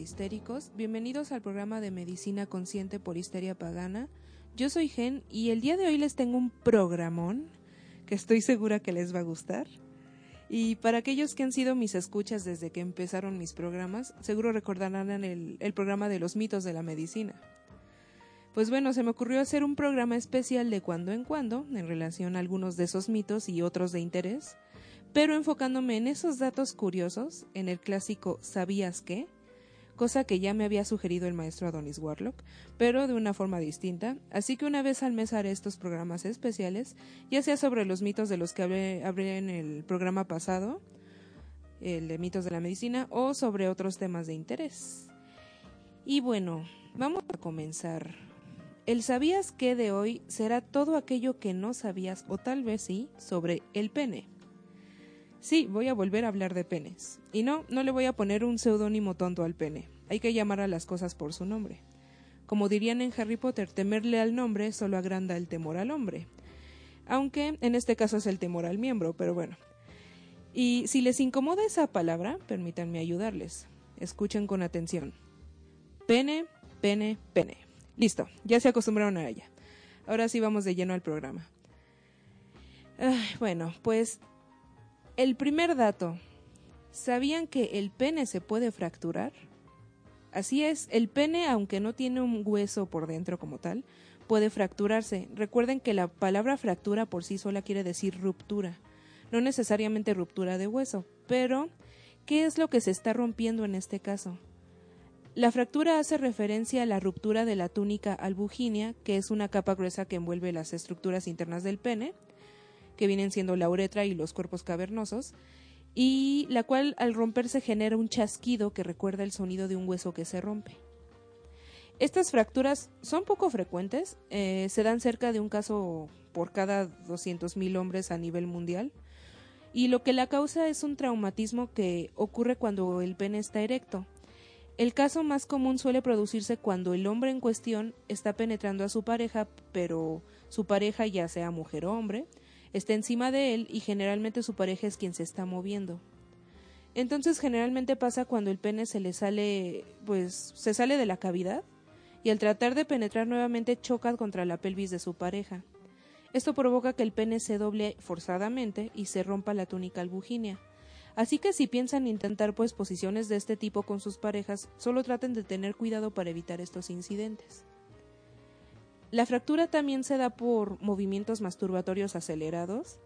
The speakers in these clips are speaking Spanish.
histéricos. Bienvenidos al programa de Medicina Consciente por Histeria Pagana. Yo soy Gen y el día de hoy les tengo un programón que estoy segura que les va a gustar. Y para aquellos que han sido mis escuchas desde que empezaron mis programas, seguro recordarán el, el programa de los mitos de la medicina. Pues bueno, se me ocurrió hacer un programa especial de cuando en cuando en relación a algunos de esos mitos y otros de interés pero enfocándome en esos datos curiosos, en el clásico ¿sabías qué? Cosa que ya me había sugerido el maestro Adonis Warlock, pero de una forma distinta, así que una vez al mes haré estos programas especiales, ya sea sobre los mitos de los que hablé, en el programa pasado, el de mitos de la medicina, o sobre otros temas de interés. Y bueno, vamos a comenzar. El sabías qué de hoy será todo aquello que no sabías, o tal vez sí, sobre el pene. Sí, voy a volver a hablar de penes. Y no, no le voy a poner un seudónimo tonto al pene. Hay que llamar a las cosas por su nombre. Como dirían en Harry Potter, temerle al nombre solo agranda el temor al hombre. Aunque en este caso es el temor al miembro, pero bueno. Y si les incomoda esa palabra, permítanme ayudarles. Escuchen con atención. Pene, pene, pene. Listo, ya se acostumbraron a ella. Ahora sí vamos de lleno al programa. bueno, pues el primer dato. ¿Sabían que el pene se puede fracturar? Así es, el pene, aunque no tiene un hueso por dentro como tal, puede fracturarse. Recuerden que la palabra fractura por sí sola quiere decir ruptura, no necesariamente ruptura de hueso, pero ¿qué es lo que se está rompiendo en este caso? La fractura hace referencia a la ruptura de la túnica albuginia, que es una capa gruesa que envuelve las estructuras internas del pene, que vienen siendo la uretra y los cuerpos cavernosos, y la cual al romperse genera un chasquido que recuerda el sonido de un hueso que se rompe. Estas fracturas son poco frecuentes, eh, se dan cerca de un caso por cada 200.000 hombres a nivel mundial, y lo que la causa es un traumatismo que ocurre cuando el pene está erecto. El caso más común suele producirse cuando el hombre en cuestión está penetrando a su pareja, pero su pareja, ya sea mujer o hombre, está encima de él y generalmente su pareja es quien se está moviendo. Entonces generalmente pasa cuando el pene se le sale, pues se sale de la cavidad y al tratar de penetrar nuevamente choca contra la pelvis de su pareja. Esto provoca que el pene se doble forzadamente y se rompa la túnica albuginia. Así que si piensan intentar pues posiciones de este tipo con sus parejas, solo traten de tener cuidado para evitar estos incidentes. La fractura también se da por movimientos masturbatorios acelerados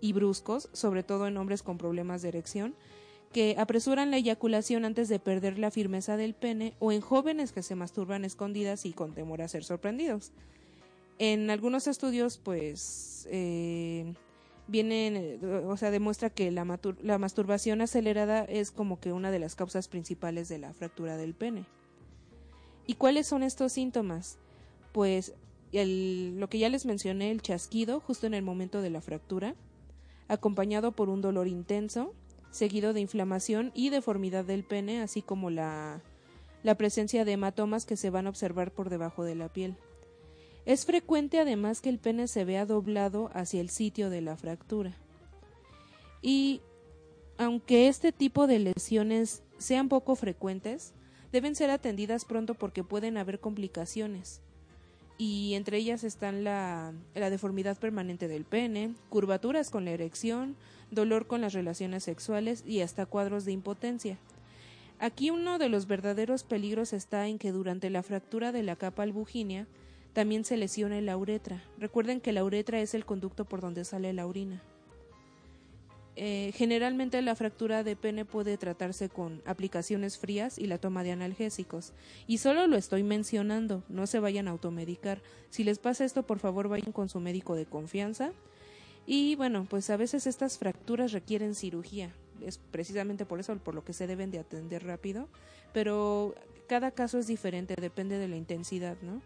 y bruscos, sobre todo en hombres con problemas de erección, que apresuran la eyaculación antes de perder la firmeza del pene o en jóvenes que se masturban escondidas y con temor a ser sorprendidos. En algunos estudios, pues, eh, vienen, o sea, demuestra que la, la masturbación acelerada es como que una de las causas principales de la fractura del pene. ¿Y cuáles son estos síntomas? Pues lo que ya les mencioné, el chasquido justo en el momento de la fractura, acompañado por un dolor intenso, seguido de inflamación y deformidad del pene, así como la, presencia de hematomas que se van a observar por debajo de la piel. Es frecuente además que el pene se vea doblado hacia el sitio de la fractura. Y aunque este tipo de lesiones sean poco frecuentes, deben ser atendidas pronto porque pueden haber complicaciones y entre ellas están la, deformidad permanente del pene, curvaturas con la erección, dolor con las relaciones sexuales y hasta cuadros de impotencia. Aquí uno de los verdaderos peligros está en que durante la fractura de la capa albuginia también se lesiona la uretra. Recuerden que la uretra es el conducto por donde sale la orina. Eh, generalmente la fractura de pene puede tratarse con aplicaciones frías y la toma de analgésicos. Y solo lo estoy mencionando, no se vayan a automedicar. Si les pasa esto, por favor vayan con su médico de confianza. Y bueno, pues a veces estas fracturas requieren cirugía. Es precisamente por eso por lo que se deben de atender rápido. Pero cada caso es diferente, depende de la intensidad, ¿no?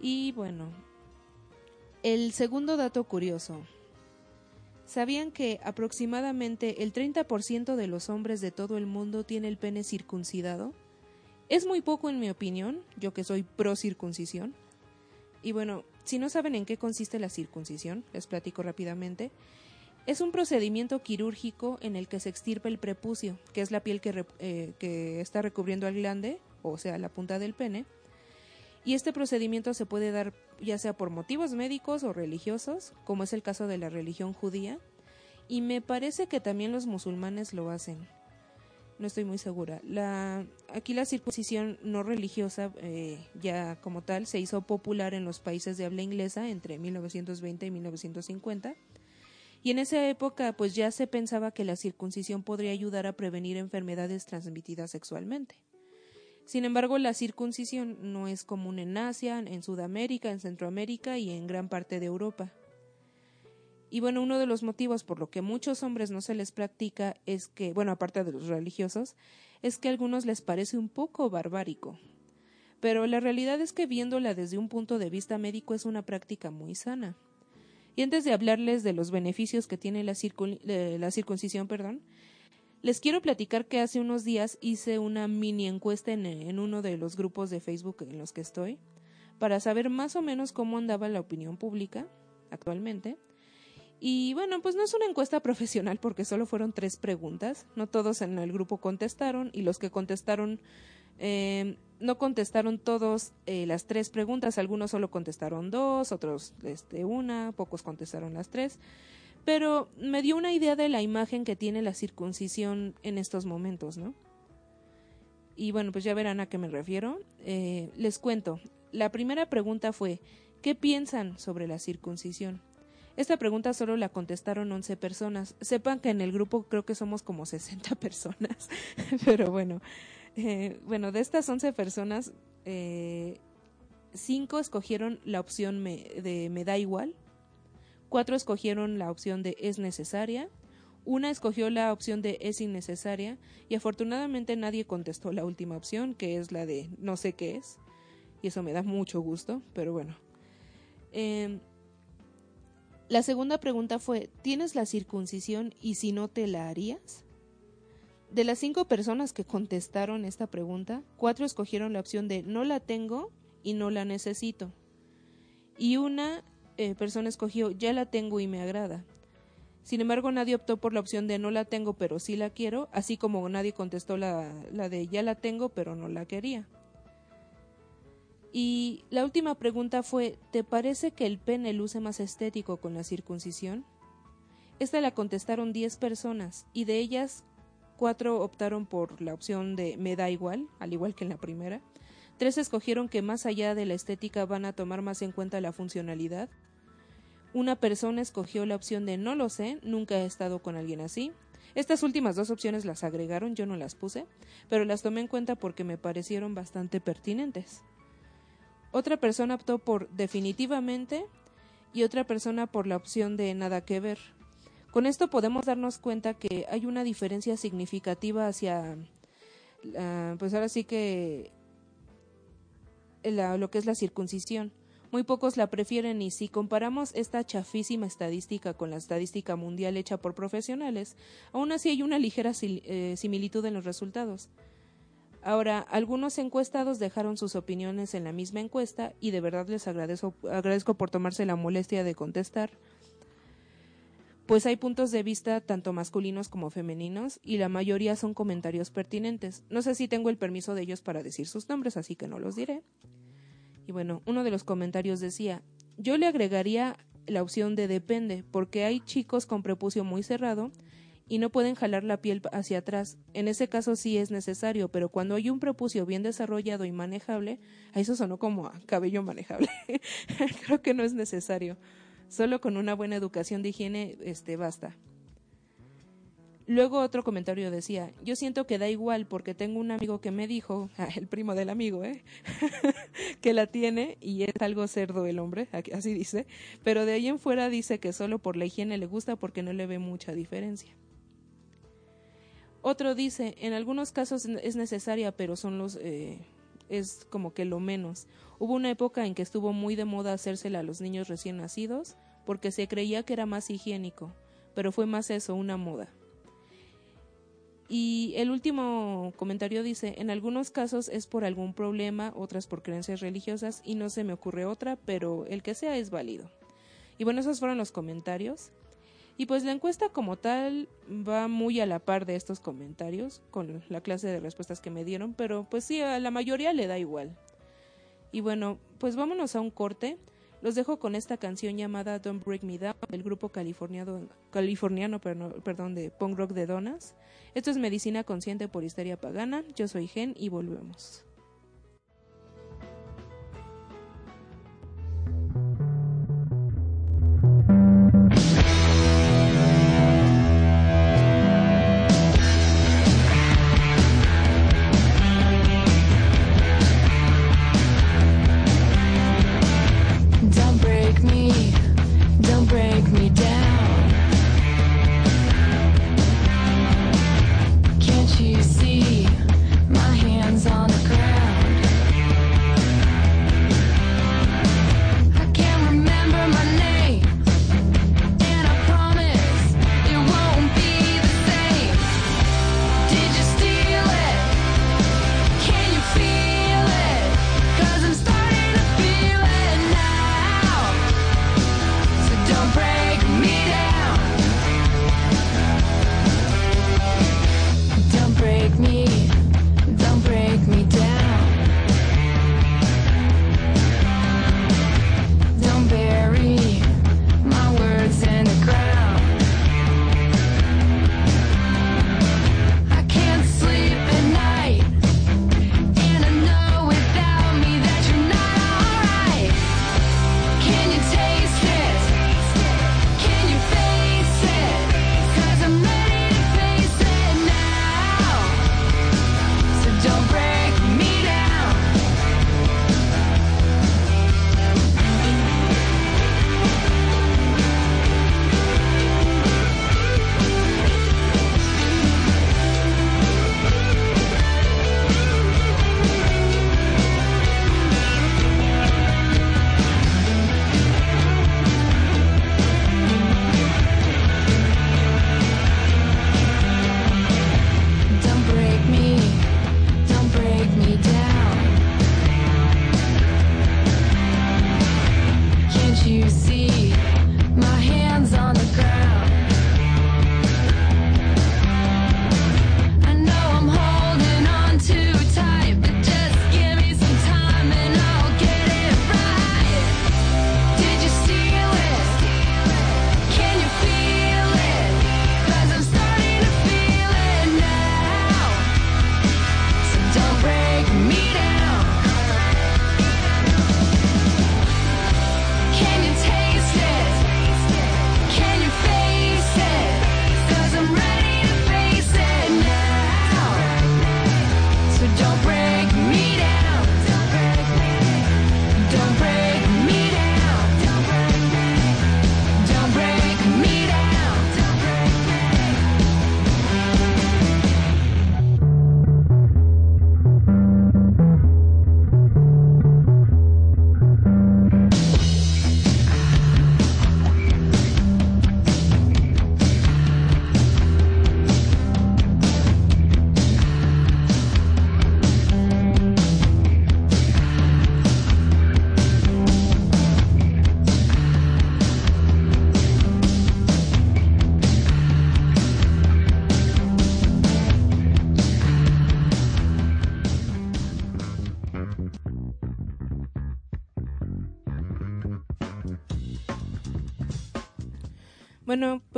Y bueno, el segundo dato curioso. ¿Sabían que aproximadamente el 30% de los hombres de todo el mundo tiene el pene circuncidado? Es muy poco en mi opinión, yo que soy pro circuncisión. Y bueno, si no saben en qué consiste la circuncisión, les platico rápidamente. Es un procedimiento quirúrgico en el que se extirpa el prepucio, que es la piel que, eh, que está recubriendo al glande, o sea, la punta del pene. Y este procedimiento se puede dar ya sea por motivos médicos o religiosos, como es el caso de la religión judía, y me parece que también los musulmanes lo hacen. No estoy muy segura. La, aquí la circuncisión no religiosa, eh, ya como tal, se hizo popular en los países de habla inglesa entre 1920 y 1950 y en esa época pues ya se pensaba que la circuncisión podría ayudar a prevenir enfermedades transmitidas sexualmente. Sin embargo, la circuncisión no es común en Asia, en Sudamérica, en Centroamérica y en gran parte de Europa. Y bueno, uno de los motivos por lo que muchos hombres no se les practica es que, bueno, aparte de los religiosos, es que a algunos les parece un poco barbárico. Pero la realidad es que viéndola desde un punto de vista médico es una práctica muy sana. Y antes de hablarles de los beneficios que tiene la, circuncisión, perdón, les quiero platicar que hace unos días hice una mini encuesta en, uno de los grupos de Facebook en los que estoy, para saber más o menos cómo andaba la opinión pública actualmente. Y bueno, pues no es una encuesta profesional porque solo fueron tres preguntas. No todos en el grupo contestaron y los que contestaron eh, no contestaron todos eh, las tres preguntas, algunos solo contestaron dos, otros este, una, pocos contestaron las tres, pero me dio una idea de la imagen que tiene la circuncisión en estos momentos, ¿no? Y bueno, pues ya verán a qué me refiero. Eh, les cuento, la primera pregunta fue, ¿qué piensan sobre la circuncisión? Esta pregunta solo la contestaron 11 personas. Sepan que en el grupo creo que somos como 60 personas, pero bueno, eh, bueno, de estas 11 personas, eh, 5 escogieron la opción de me da igual, 4 escogieron la opción de es necesaria, una escogió la opción de es innecesaria y afortunadamente nadie contestó la última opción, que es la de no sé qué es. Y eso me da mucho gusto, pero bueno. Eh, la segunda pregunta fue, ¿tienes la circuncisión y si no te la harías? De las cinco personas que contestaron esta pregunta, cuatro escogieron la opción de no la tengo y no la necesito. Y una eh, persona escogió ya la tengo y me agrada. Sin embargo, nadie optó por la opción de no la tengo pero sí la quiero, así como nadie contestó la, la de ya la tengo pero no la quería. Y la última pregunta fue, ¿te parece que el pene luce más estético con la circuncisión? Esta la contestaron 10 personas y de ellas Cuatro optaron por la opción de me da igual, al igual que en la primera. Tres escogieron que más allá de la estética van a tomar más en cuenta la funcionalidad. Una persona escogió la opción de no lo sé, nunca he estado con alguien así. Estas últimas dos opciones las agregaron, yo no las puse, pero las tomé en cuenta porque me parecieron bastante pertinentes. Otra persona optó por definitivamente y otra persona por la opción de nada que ver. Con esto podemos darnos cuenta que hay una diferencia significativa hacia, ah, pues ahora sí que lo que es la circuncisión. Muy pocos la prefieren y si comparamos esta chafísima estadística con la estadística mundial hecha por profesionales, aún así hay una ligera eh, similitud en los resultados. Ahora, algunos encuestados dejaron sus opiniones en la misma encuesta y de verdad les agradezco, agradezco por tomarse la molestia de contestar pues hay puntos de vista tanto masculinos como femeninos y la mayoría son comentarios pertinentes. No sé si tengo el permiso de ellos para decir sus nombres, así que no los diré. Y bueno, uno de los comentarios decía, yo le agregaría la opción de depende, porque hay chicos con prepucio muy cerrado y no pueden jalar la piel hacia atrás. En ese caso sí es necesario, pero cuando hay un prepucio bien desarrollado y manejable, a eso sonó como a cabello manejable. Creo que no es necesario. Solo con una buena educación de higiene este basta. Luego otro comentario decía, yo siento que da igual porque tengo un amigo que me dijo, el primo del amigo, ¿eh? que la tiene y es algo cerdo el hombre, así dice, pero de ahí en fuera dice que solo por la higiene le gusta porque no le ve mucha diferencia. Otro dice, en algunos casos es necesaria, pero son los, eh, es como que lo menos. Hubo una época en que estuvo muy de moda hacérsela a los niños recién nacidos porque se creía que era más higiénico, pero fue más eso, una moda. Y el último comentario dice, en algunos casos es por algún problema, otras por creencias religiosas y no se me ocurre otra, pero el que sea es válido. Y bueno, esos fueron los comentarios. Y pues la encuesta como tal va muy a la par de estos comentarios con la clase de respuestas que me dieron, pero pues sí, a la mayoría le da igual. Y bueno, pues vámonos a un corte. Los dejo con esta canción llamada Don't Break Me Down del grupo californiano, californiano perdón, de punk rock de Donas. Esto es Medicina Consciente por Histeria Pagana. Yo soy Gen y volvemos.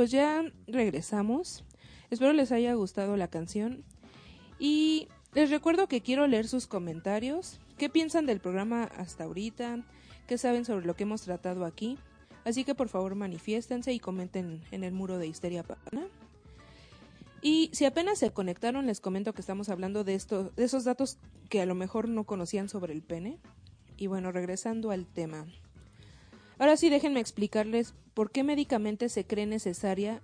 Pues ya regresamos. Espero les haya gustado la canción. Y les recuerdo que quiero leer sus comentarios. ¿Qué piensan del programa hasta ahorita? ¿Qué saben sobre lo que hemos tratado aquí? Así que por favor manifiéstense y comenten en el muro de Histeria Pana. Y si apenas se conectaron, les comento que estamos hablando de, esto, de esos datos que a lo mejor no conocían sobre el pene. Y bueno, regresando al tema. Ahora sí, déjenme explicarles por qué médicamente se cree necesaria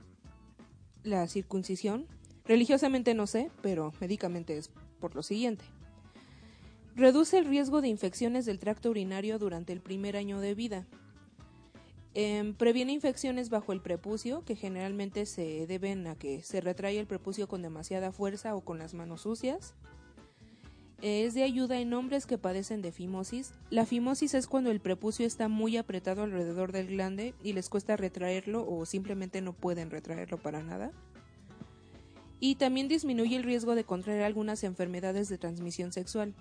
la circuncisión. Religiosamente no sé, pero médicamente es por lo siguiente. Reduce el riesgo de infecciones del tracto urinario durante el primer año de vida. Em, previene infecciones bajo el prepucio, que generalmente se deben a que se retrae el prepucio con demasiada fuerza o con las manos sucias. Es de ayuda en hombres que padecen de fimosis. La fimosis es cuando el prepucio está muy apretado alrededor del glande y les cuesta retraerlo o simplemente no pueden retraerlo para nada. Y también disminuye el riesgo de contraer algunas enfermedades de transmisión sexual,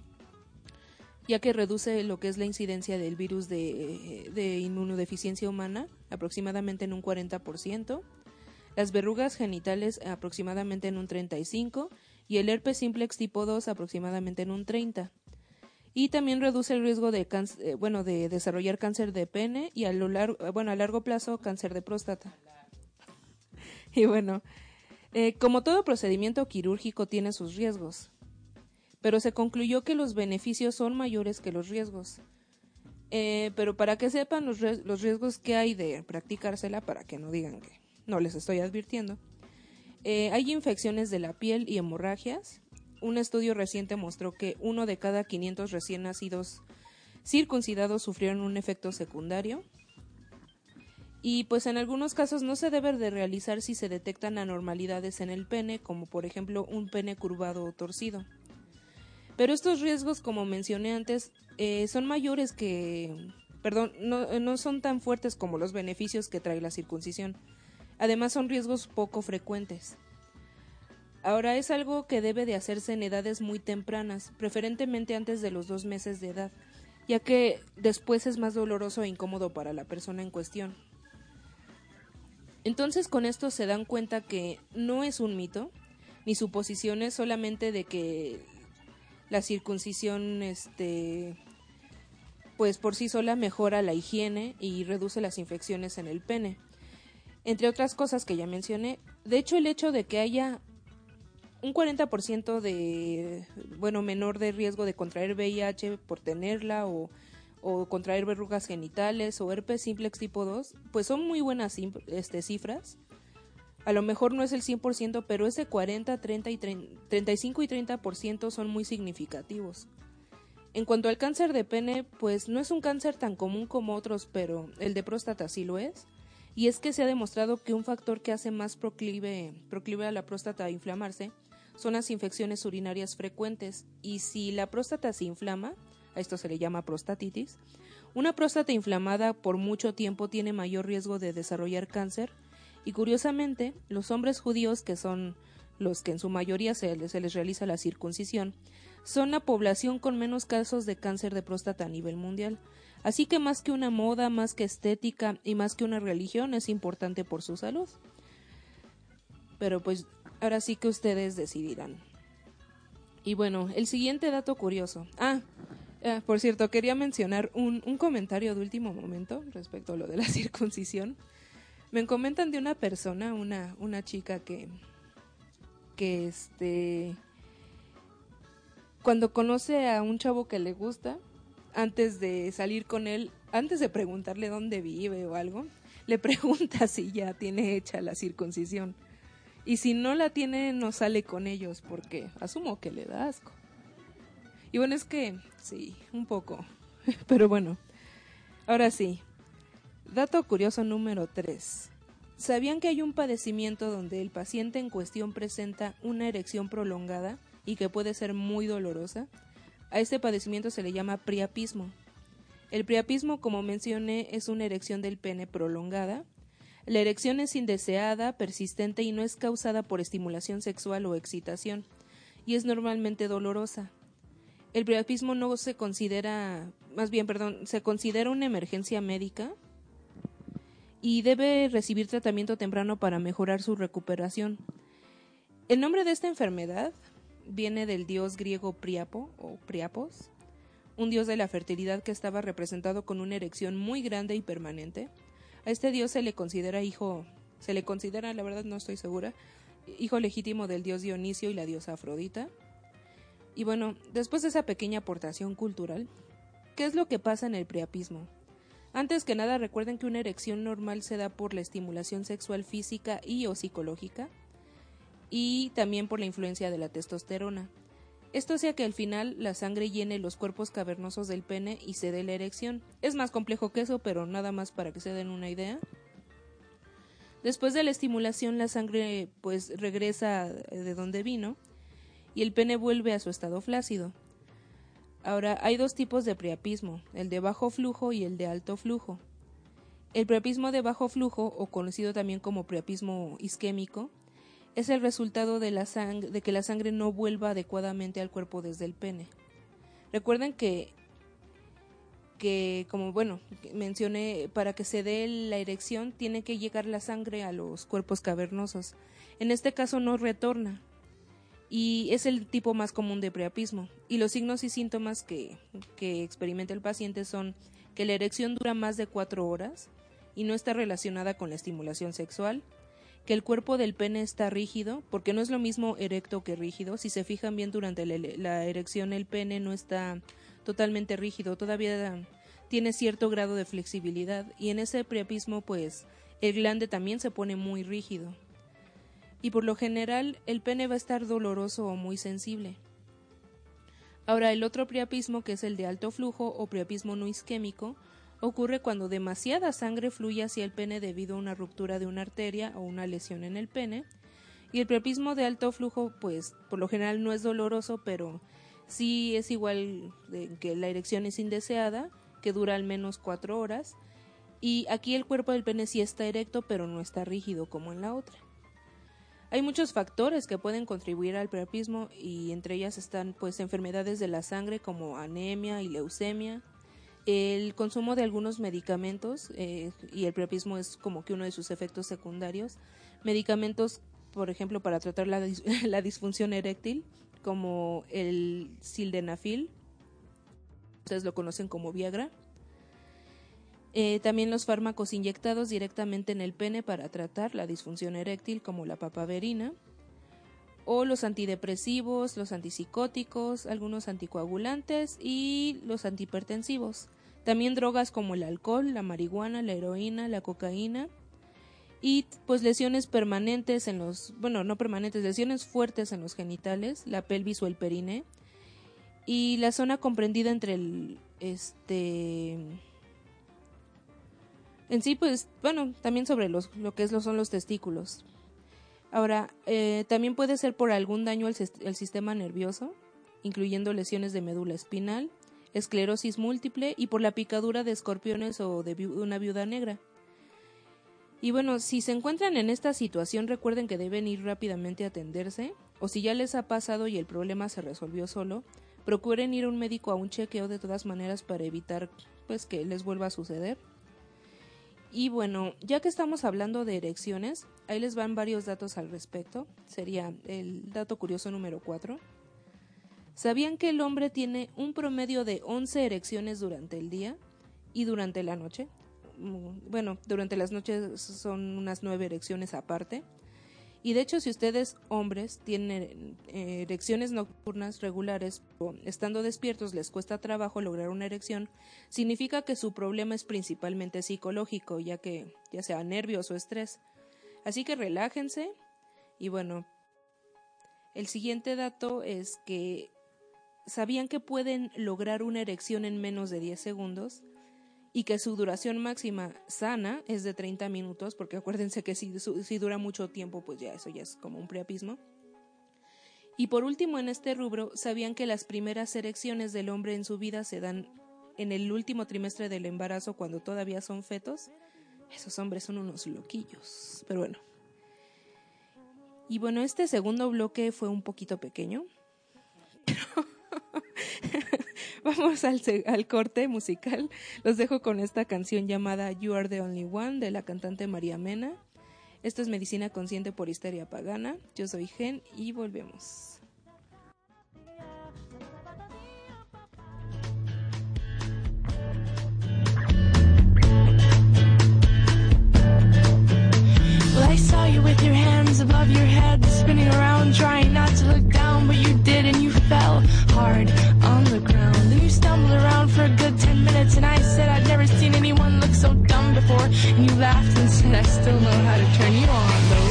ya que reduce lo que es la incidencia del virus de, de inmunodeficiencia humana aproximadamente en un 40%, las verrugas genitales aproximadamente en un 35% y el herpes simplex tipo 2 aproximadamente en un 30. Y también reduce el riesgo de eh, bueno, de desarrollar cáncer de pene y a lo largo, bueno, a largo plazo cáncer de próstata. y bueno, eh, como todo procedimiento quirúrgico tiene sus riesgos, pero se concluyó que los beneficios son mayores que los riesgos. Eh, pero para que sepan los, los riesgos que hay de practicársela, para que no digan que no les estoy advirtiendo, eh, hay infecciones de la piel y hemorragias. Un estudio reciente mostró que uno de cada 500 recién nacidos circuncidados sufrieron un efecto secundario. Y pues en algunos casos no se debe de realizar si se detectan anormalidades en el pene, como por ejemplo un pene curvado o torcido. Pero estos riesgos, como mencioné antes, eh, son mayores que... Perdón, no, no son tan fuertes como los beneficios que trae la circuncisión. Además son riesgos poco frecuentes. Ahora es algo que debe de hacerse en edades muy tempranas, preferentemente antes de los dos meses de edad, ya que después es más doloroso e incómodo para la persona en cuestión. Entonces con esto se dan cuenta que no es un mito, ni suposiciones solamente de que la circuncisión este pues por sí sola mejora la higiene y reduce las infecciones en el pene entre otras cosas que ya mencioné. De hecho, el hecho de que haya un 40% de, bueno, menor de riesgo de contraer VIH por tenerla o, o contraer verrugas genitales o herpes simplex tipo 2, pues son muy buenas este, cifras. A lo mejor no es el 100%, pero ese 40, 30 y 35 y 30% son muy significativos. En cuanto al cáncer de pene, pues no es un cáncer tan común como otros, pero el de próstata sí lo es y es que se ha demostrado que un factor que hace más proclive, proclive a la próstata a inflamarse son las infecciones urinarias frecuentes. Y si la próstata se inflama, a esto se le llama prostatitis, una próstata inflamada por mucho tiempo tiene mayor riesgo de desarrollar cáncer. Y curiosamente los hombres judíos que son los que en su mayoría se, se les realiza la circuncisión, son la población con menos casos de cáncer de próstata a nivel mundial, Así que más que una moda, más que estética y más que una religión es importante por su salud. Pero pues ahora sí que ustedes decidirán. Y bueno, el siguiente dato curioso. Ah, eh, por cierto, quería mencionar un, un comentario de último momento respecto a lo de la circuncisión. Me comentan de una persona, una, una chica que, que este, cuando conoce a un chavo que le gusta, antes de salir con él, antes de preguntarle dónde vive o algo, le pregunta si ya tiene hecha la circuncisión. Y si no la tiene, no sale con ellos porque asumo que le da asco. Y bueno, es que sí, un poco. Pero bueno, ahora sí. Dato curioso número 3. ¿Sabían que hay un padecimiento donde el paciente en cuestión presenta una erección prolongada y que puede ser muy dolorosa? A este padecimiento se le llama priapismo. El priapismo, como mencioné, es una erección del pene prolongada. La erección es indeseada, persistente y no es causada por estimulación sexual o excitación, y es normalmente dolorosa. El priapismo no se considera, más bien, perdón, se considera una emergencia médica y debe recibir tratamiento temprano para mejorar su recuperación. El nombre de esta enfermedad viene del dios griego Priapo o Priapos, un dios de la fertilidad que estaba representado con una erección muy grande y permanente. A este dios se le considera hijo, se le considera, la verdad no estoy segura, hijo legítimo del dios Dionisio y la diosa Afrodita. Y bueno, después de esa pequeña aportación cultural, ¿qué es lo que pasa en el priapismo? Antes que nada recuerden que una erección normal se da por la estimulación sexual física y o psicológica, y también por la influencia de la testosterona. Esto hace que al final la sangre llene los cuerpos cavernosos del pene y se dé la erección. Es más complejo que eso, pero nada más para que se den una idea. Después de la estimulación la sangre pues regresa de donde vino y el pene vuelve a su estado flácido. Ahora, hay dos tipos de priapismo, el de bajo flujo y el de alto flujo. El priapismo de bajo flujo, o conocido también como priapismo isquémico, es el resultado de, la de que la sangre no vuelva adecuadamente al cuerpo desde el pene. Recuerden que, que como bueno, mencioné, para que se dé la erección tiene que llegar la sangre a los cuerpos cavernosos. En este caso no retorna, y es el tipo más común de preapismo. Y los signos y síntomas que, que experimenta el paciente son que la erección dura más de cuatro horas y no está relacionada con la estimulación sexual, que el cuerpo del pene está rígido, porque no es lo mismo erecto que rígido. Si se fijan bien durante la, erección, el pene no está totalmente rígido, todavía tiene cierto grado de flexibilidad y en ese preapismo pues el glande también se pone muy rígido y por lo general el pene va a estar doloroso o muy sensible. Ahora, el otro priapismo, que es el de alto flujo o priapismo no isquémico, ocurre cuando demasiada sangre fluye hacia el pene debido a una ruptura de una arteria o una lesión en el pene. Y el priapismo de alto flujo, pues por lo general no es doloroso, pero sí es igual que la erección es indeseada, que dura al menos cuatro horas. Y aquí el cuerpo del pene sí está erecto, pero no está rígido como en la otra. Hay muchos factores que pueden contribuir al priapismo y entre ellas están pues enfermedades de la sangre como anemia y leucemia, el consumo de algunos medicamentos eh, y el priapismo es como que uno de sus efectos secundarios, medicamentos por ejemplo para tratar la, la disfunción eréctil como el sildenafil, ustedes lo conocen como Viagra, eh, también los fármacos inyectados directamente en el pene para tratar la disfunción eréctil como la papaverina, o los antidepresivos, los antipsicóticos, algunos anticoagulantes y los antihipertensivos. También drogas como el alcohol, la marihuana, la heroína, la cocaína y pues lesiones permanentes en los, bueno, no permanentes, lesiones fuertes en los genitales, la pelvis o el perine y la zona comprendida entre el este en sí, pues, bueno, también sobre los, lo que es, lo son los testículos. Ahora, eh, también puede ser por algún daño al, sistema nervioso, incluyendo lesiones de médula espinal, esclerosis múltiple y por la picadura de escorpiones o de una viuda negra. Y bueno, si se encuentran en esta situación, recuerden que deben ir rápidamente a atenderse, o si ya les ha pasado y el problema se resolvió solo, procuren ir a un médico a un chequeo de todas maneras para evitar pues que les vuelva a suceder. Y bueno, ya que estamos hablando de erecciones, ahí les van varios datos al respecto. Sería el dato curioso número 4. ¿Sabían que el hombre tiene un promedio de 11 erecciones durante el día y durante la noche? Mm, bueno, durante las noches son unas 9 erecciones aparte. Y de hecho, si ustedes, hombres, tienen eh, erecciones nocturnas regulares estando despiertos les cuesta trabajo lograr una erección, significa que su problema es principalmente psicológico, ya que ya sea nervios o estrés. Así que relájense y bueno, el siguiente dato es que ¿sabían que pueden lograr una erección en menos de 10 segundos? y que su duración máxima sana es de 30 minutos, porque acuérdense que si, si dura mucho tiempo, pues ya eso ya es como un preapismo. Y por último, en este rubro, ¿sabían que las primeras erecciones del hombre en su vida se dan en el último trimestre del embarazo cuando todavía son fetos? Esos hombres son unos loquillos. Pero bueno. Y bueno, este segundo bloque fue un poquito pequeño. Vamos al, al, corte musical. Los dejo con esta canción llamada You Are the Only One de la cantante María Mena. Esto es Medicina Consciente por Histeria Pagana. Yo soy Gen y volvemos. I saw you with your hands above your head, spinning around, trying not to look down, you laughed and said I still know how to turn you on, though.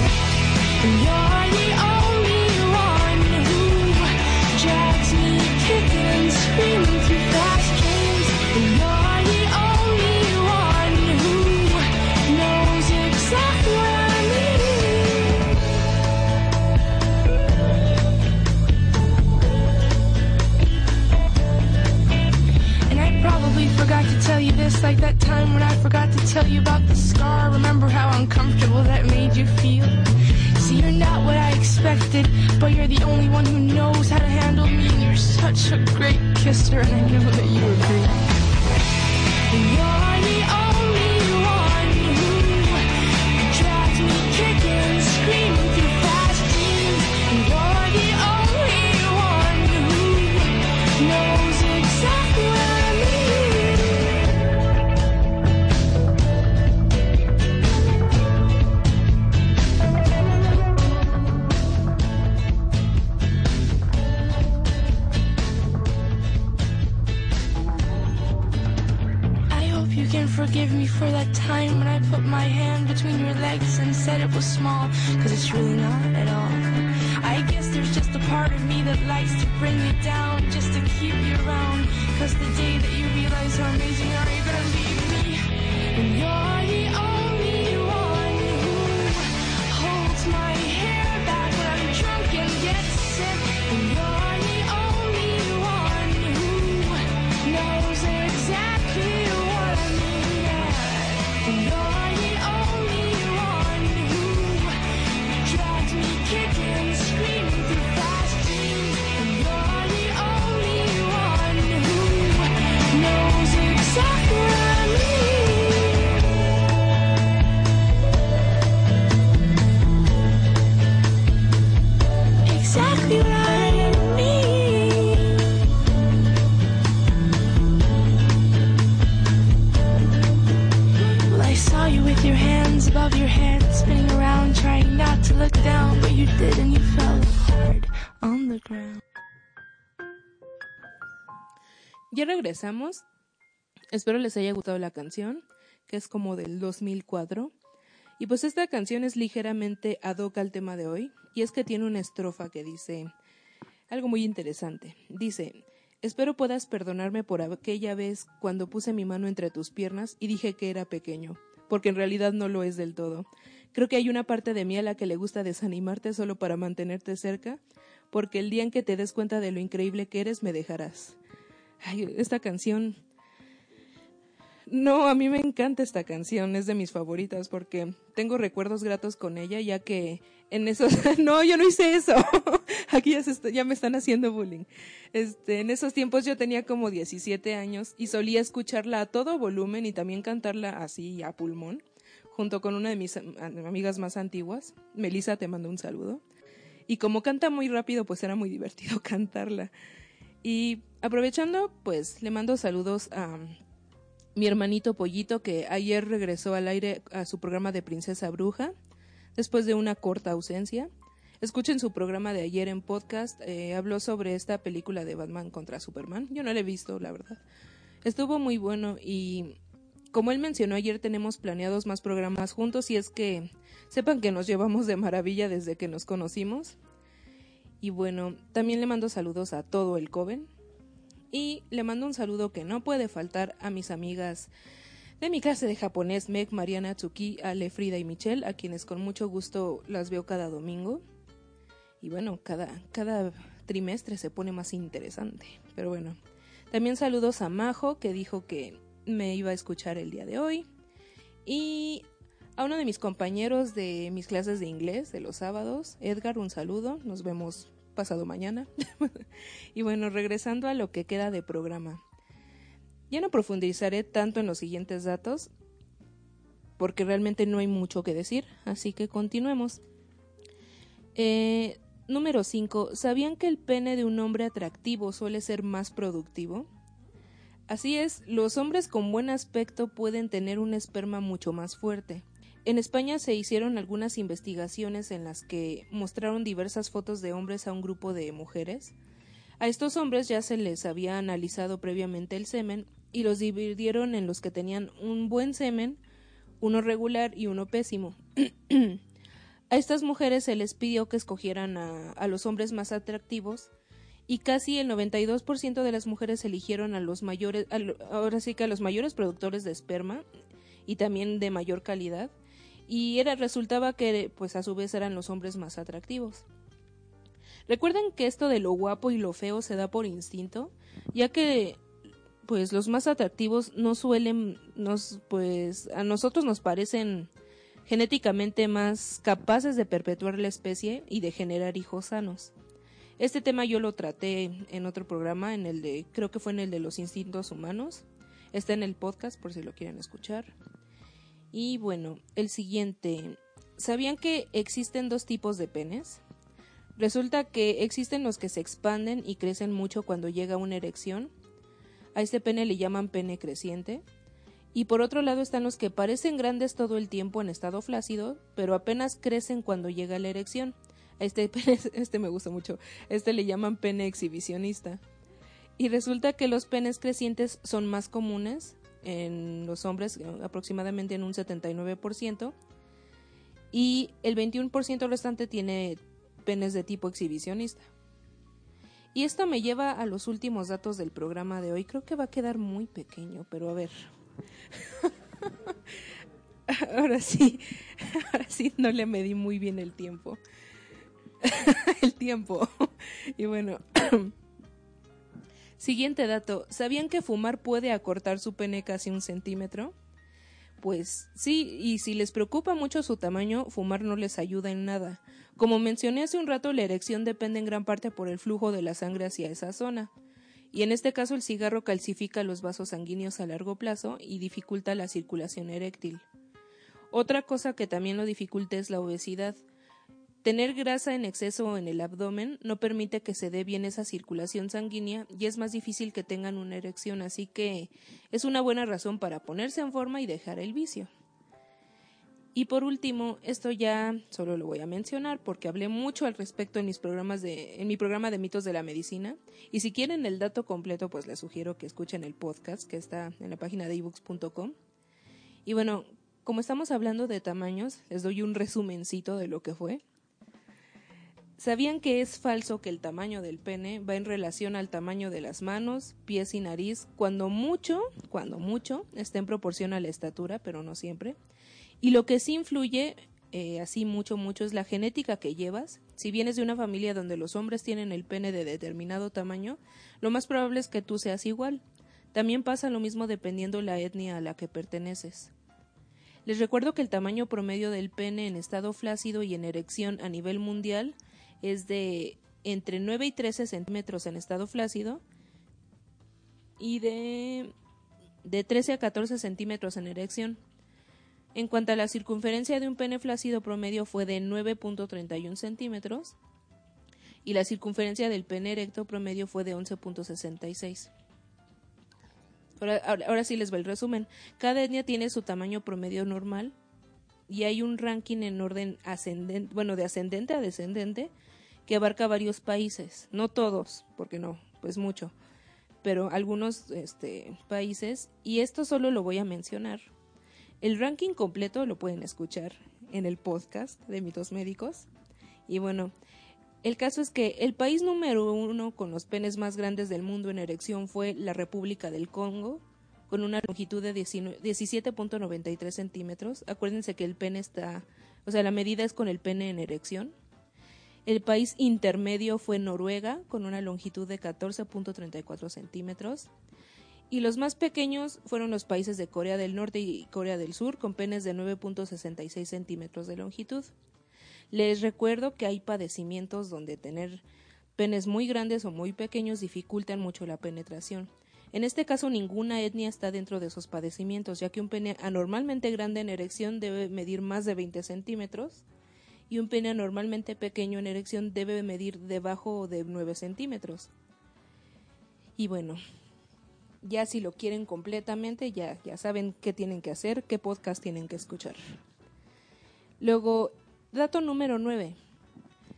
Just like that time when I forgot to tell you about the scar. Remember how uncomfortable that made you feel? See, you're not what I expected, but you're the only one who knows how to handle me. And you're such a great kisser, and I know that you agree. You're the can forgive me for that time when I put my hand between your legs and said it was small, cause it's really not at all. I guess there's just a part of me that likes to bring you down just to keep you around. Cause the day that you realize how amazing you are, you're gonna leave me. And you're the Ya regresamos. Espero les haya gustado la canción, que es como del 2004. Y pues esta canción es ligeramente ad hoc al tema de hoy, y es que tiene una estrofa que dice algo muy interesante. Dice, espero puedas perdonarme por aquella vez cuando puse mi mano entre tus piernas y dije que era pequeño, porque en realidad no lo es del todo. Creo que hay una parte de mí a la que le gusta desanimarte solo para mantenerte cerca, porque el día en que te des cuenta de lo increíble que eres me dejarás. Ay, esta canción. No, a mí me encanta esta canción, es de mis favoritas porque tengo recuerdos gratos con ella, ya que en esos. no, yo no hice eso. Aquí ya, se ya me están haciendo bullying. Este, en esos tiempos yo tenía como 17 años y solía escucharla a todo volumen y también cantarla así a pulmón, junto con una de mis am- amigas más antiguas. Melissa, te mando un saludo. Y como canta muy rápido, pues era muy divertido cantarla. Y aprovechando, pues le mando saludos a mi hermanito Pollito, que ayer regresó al aire a su programa de Princesa Bruja, después de una corta ausencia. Escuchen su programa de ayer en podcast, eh, habló sobre esta película de Batman contra Superman. Yo no la he visto, la verdad. Estuvo muy bueno y como él mencionó ayer tenemos planeados más programas juntos y es que sepan que nos llevamos de maravilla desde que nos conocimos. Y bueno, también le mando saludos a todo el Coven. Y le mando un saludo que no puede faltar a mis amigas de mi clase de japonés, Meg, Mariana, Tsuki, Ale, Frida y Michelle, a quienes con mucho gusto las veo cada domingo. Y bueno, cada, cada trimestre se pone más interesante. Pero bueno, también saludos a Majo, que dijo que me iba a escuchar el día de hoy. Y a uno de mis compañeros de mis clases de inglés de los sábados, Edgar, un saludo. Nos vemos pasado mañana. y bueno, regresando a lo que queda de programa. Ya no profundizaré tanto en los siguientes datos, porque realmente no hay mucho que decir, así que continuemos. Eh, número 5. ¿Sabían que el pene de un hombre atractivo suele ser más productivo? Así es, los hombres con buen aspecto pueden tener un esperma mucho más fuerte. En España se hicieron algunas investigaciones en las que mostraron diversas fotos de hombres a un grupo de mujeres. A estos hombres ya se les había analizado previamente el semen y los dividieron en los que tenían un buen semen, uno regular y uno pésimo. a estas mujeres se les pidió que escogieran a, a los hombres más atractivos y casi el 92% de las mujeres eligieron a los mayores, a ahora sí que a los mayores productores de esperma y también de mayor calidad y era resultaba que pues a su vez eran los hombres más atractivos. Recuerden que esto de lo guapo y lo feo se da por instinto, ya que pues los más atractivos no suelen, nos, pues a nosotros nos parecen genéticamente más capaces de perpetuar la especie y de generar hijos sanos. Este tema yo lo traté en otro programa, en el de, creo que fue en el de los instintos humanos. Está en el podcast por si lo quieren escuchar. Y bueno, el siguiente. ¿Sabían que existen dos tipos de penes? Resulta que existen los que se expanden y crecen mucho cuando llega una erección. A este pene le llaman pene creciente. Y por otro lado están los que parecen grandes todo el tiempo en estado flácido, pero apenas crecen cuando llega la erección. Este este me gusta mucho. Este le llaman pene exhibicionista. Y resulta que los penes crecientes son más comunes en los hombres, aproximadamente en un 79%, y el 21% restante tiene penes de tipo exhibicionista. Y esto me lleva a los últimos datos del programa de hoy. Creo que va a quedar muy pequeño, pero a ver. ahora sí, ahora sí no le medí muy bien el tiempo. el tiempo. y bueno. Siguiente dato. ¿Sabían que fumar puede acortar su pene casi un centímetro? Pues sí, y si les preocupa mucho su tamaño, fumar no les ayuda en nada. Como mencioné hace un rato, la erección depende en gran parte por el flujo de la sangre hacia esa zona. Y en este caso el cigarro calcifica los vasos sanguíneos a largo plazo y dificulta la circulación eréctil. Otra cosa que también lo dificulta es la obesidad. Tener grasa en exceso en el abdomen no permite que se dé bien esa circulación sanguínea y es más difícil que tengan una erección, así que es una buena razón para ponerse en forma y dejar el vicio. Y por último, esto ya solo lo voy a mencionar porque hablé mucho al respecto en mis programas de en mi programa de mitos de la medicina y si quieren el dato completo pues les sugiero que escuchen el podcast que está en la página de ebooks.com. Y bueno, como estamos hablando de tamaños, les doy un resumencito de lo que fue. ¿Sabían que es falso que el tamaño del pene va en relación al tamaño de las manos, pies y nariz, cuando mucho, cuando mucho, está en proporción a la estatura, pero no siempre? Y lo que sí influye, eh, así mucho, mucho, es la genética que llevas. Si vienes de una familia donde los hombres tienen el pene de determinado tamaño, lo más probable es que tú seas igual. También pasa lo mismo dependiendo la etnia a la que perteneces. Les recuerdo que el tamaño promedio del pene en estado flácido y en erección a nivel mundial es de entre 9 y 13 centímetros en estado flácido y de, de 13 a 14 centímetros en erección. En cuanto a la circunferencia de un pene flácido promedio fue de 9.31 centímetros y la circunferencia del pene erecto promedio fue de 11.66. Ahora, ahora, ahora, sí les va el resumen. Cada etnia tiene su tamaño promedio normal y hay un ranking en orden ascendente, bueno, de ascendente a descendente que abarca varios países, no todos, porque no, pues mucho, pero algunos este, países y esto solo lo voy a mencionar. El ranking completo lo pueden escuchar en el podcast de mitos médicos. Y bueno, el caso es que el país número uno con los penes más grandes del mundo en erección fue la República del Congo, con una longitud de 17.93 centímetros. Acuérdense que el pene está, o sea, la medida es con el pene en erección. El país intermedio fue Noruega, con una longitud de 14.34 centímetros. Y los más pequeños fueron los países de Corea del Norte y Corea del Sur, con penes de 9.66 centímetros de longitud. Les recuerdo que hay padecimientos donde tener penes muy grandes o muy pequeños dificultan mucho la penetración. En este caso, ninguna etnia está dentro de esos padecimientos, ya que un pene anormalmente grande en erección debe medir más de 20 centímetros y un pene normalmente pequeño en erección debe medir debajo de 9 centímetros. Y bueno, ya si lo quieren completamente, ya, ya saben qué tienen que hacer, qué podcast tienen que escuchar. Luego, dato número 9.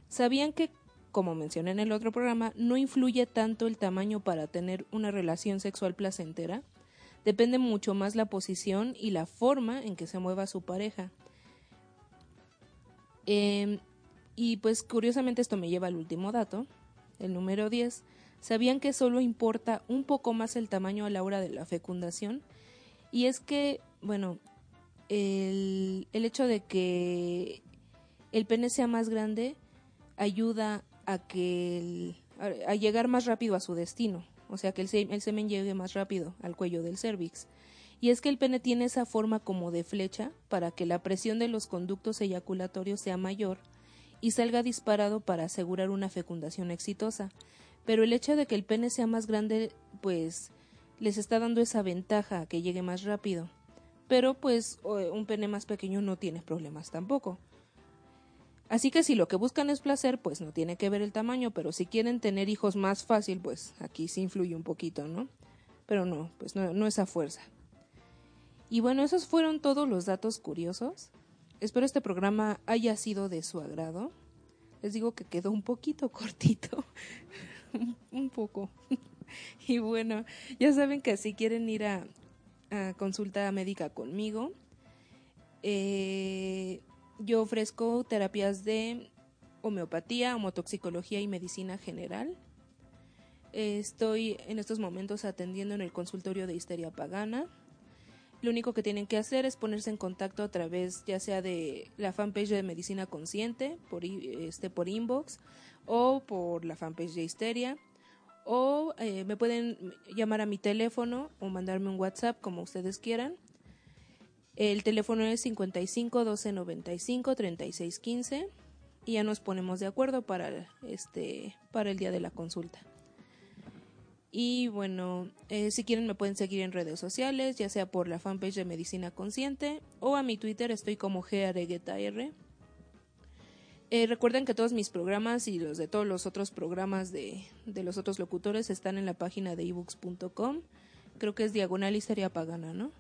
¿Sabían que, como mencioné en el otro programa, no influye tanto el tamaño para tener una relación sexual placentera? Depende mucho más la posición y la forma en que se mueva su pareja. Eh, y pues curiosamente esto me lleva al último dato, el número 10. ¿Sabían que solo importa un poco más el tamaño a la hora de la fecundación? Y es que, bueno, el, el hecho de que el pene sea más grande ayuda a que el, a, llegar más rápido a su destino. o sea, que el, el semen llegue más rápido al cuello del cervix. Y es que el pene tiene esa forma como de flecha para que la presión de los conductos eyaculatorios sea mayor y salga disparado para asegurar una fecundación exitosa. Pero el hecho de que el pene sea más grande, pues les está dando esa ventaja que llegue más rápido. Pero pues un pene más pequeño no tiene problemas tampoco. Así que si lo que buscan es placer, pues no tiene que ver el tamaño, pero si quieren tener hijos más fácil, pues aquí sí influye un poquito, ¿no? Pero no, pues no, no es a fuerza. Y bueno, esos fueron todos los datos curiosos. Espero este programa haya sido de su agrado. Les digo que quedó un poquito cortito. un poco. y bueno, ya saben que si quieren ir a, consulta médica conmigo, eh, yo ofrezco terapias de homeopatía, homotoxicología y medicina general. estoy en estos momentos atendiendo en el consultorio de histeria pagana lo único que tienen que hacer es ponerse en contacto a través ya sea de la fanpage de Medicina Consciente, por, este, por inbox, o por la fanpage de Histeria, o eh, me pueden llamar a mi teléfono o mandarme un WhatsApp como ustedes quieran. El teléfono es 55 12 95 36 15 y ya nos ponemos de acuerdo para este para el día de la consulta. Y bueno, eh, si quieren me pueden seguir en redes sociales, ya sea por la fanpage de Medicina Consciente o a mi Twitter estoy como GAREGETAR. Eh, recuerden que todos mis programas y los de todos los otros programas de, de los otros locutores están en la página de ebooks.com. Creo que es diagonal historia pagana, ¿no?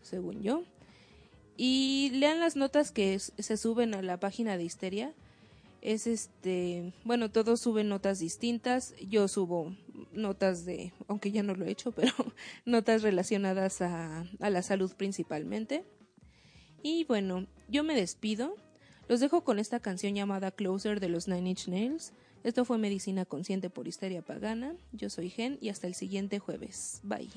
Según yo. Y lean las notas que se suben a la página de Histeria es este, bueno, todos suben notas distintas, yo subo notas de, aunque ya no lo he hecho, pero notas relacionadas a, a la salud principalmente. Y bueno, yo me despido, los dejo con esta canción llamada Closer de los Nine Inch Nails. Esto fue Medicina Consciente por Histeria Pagana. Yo soy Gen y hasta el siguiente jueves. Bye.